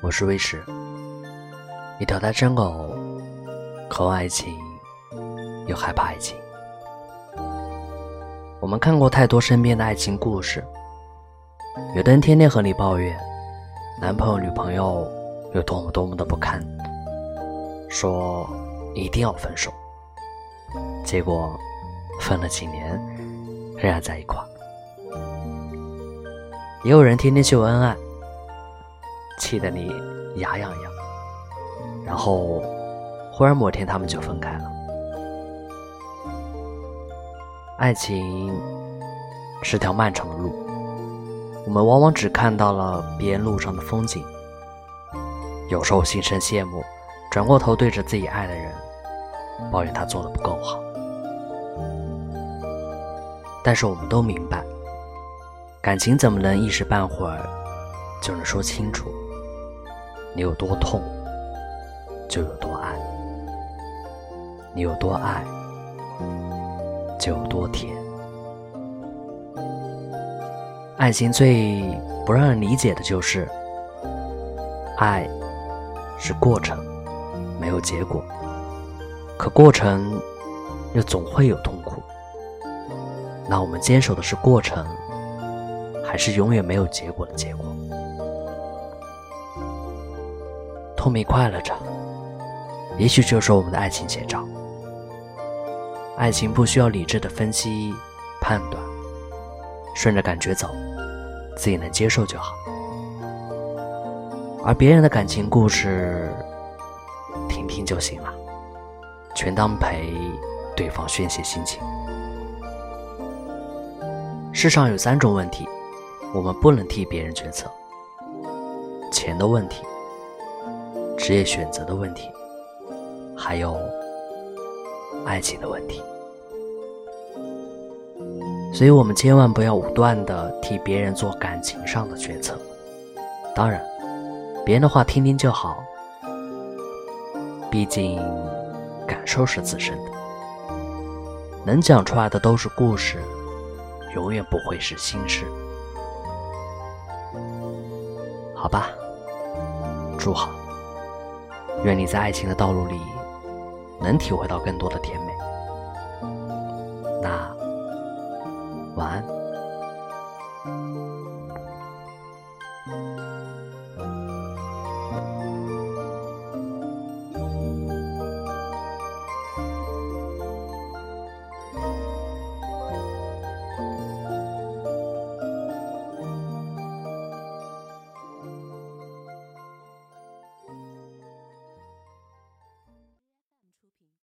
我是威石，一条单身狗，渴望爱情，又害怕爱情。我们看过太多身边的爱情故事，有的人天天和你抱怨男朋友、女朋友有多么多么的不堪，说一定要分手，结果分了几年仍然在一块。也有人天天秀恩爱。气得你牙痒痒，然后忽然某天他们就分开了。爱情是条漫长的路，我们往往只看到了别人路上的风景，有时候心生羡慕，转过头对着自己爱的人抱怨他做的不够好。但是我们都明白，感情怎么能一时半会儿就能说清楚？你有多痛，就有多爱；你有多爱，就有多甜。爱情最不让人理解的就是，爱是过程，没有结果，可过程又总会有痛苦。那我们坚守的是过程，还是永远没有结果的结果？痛并快乐着，也许就是我们的爱情写照。爱情不需要理智的分析判断，顺着感觉走，自己能接受就好。而别人的感情故事，听听就行了，全当陪对方宣泄心情。世上有三种问题，我们不能替别人决策：钱的问题。职业选择的问题，还有爱情的问题，所以我们千万不要武断的替别人做感情上的决策。当然，别人的话听听就好，毕竟感受是自身的，能讲出来的都是故事，永远不会是心事。好吧，祝好。愿你在爱情的道路里能体会到更多的甜美。那晚安。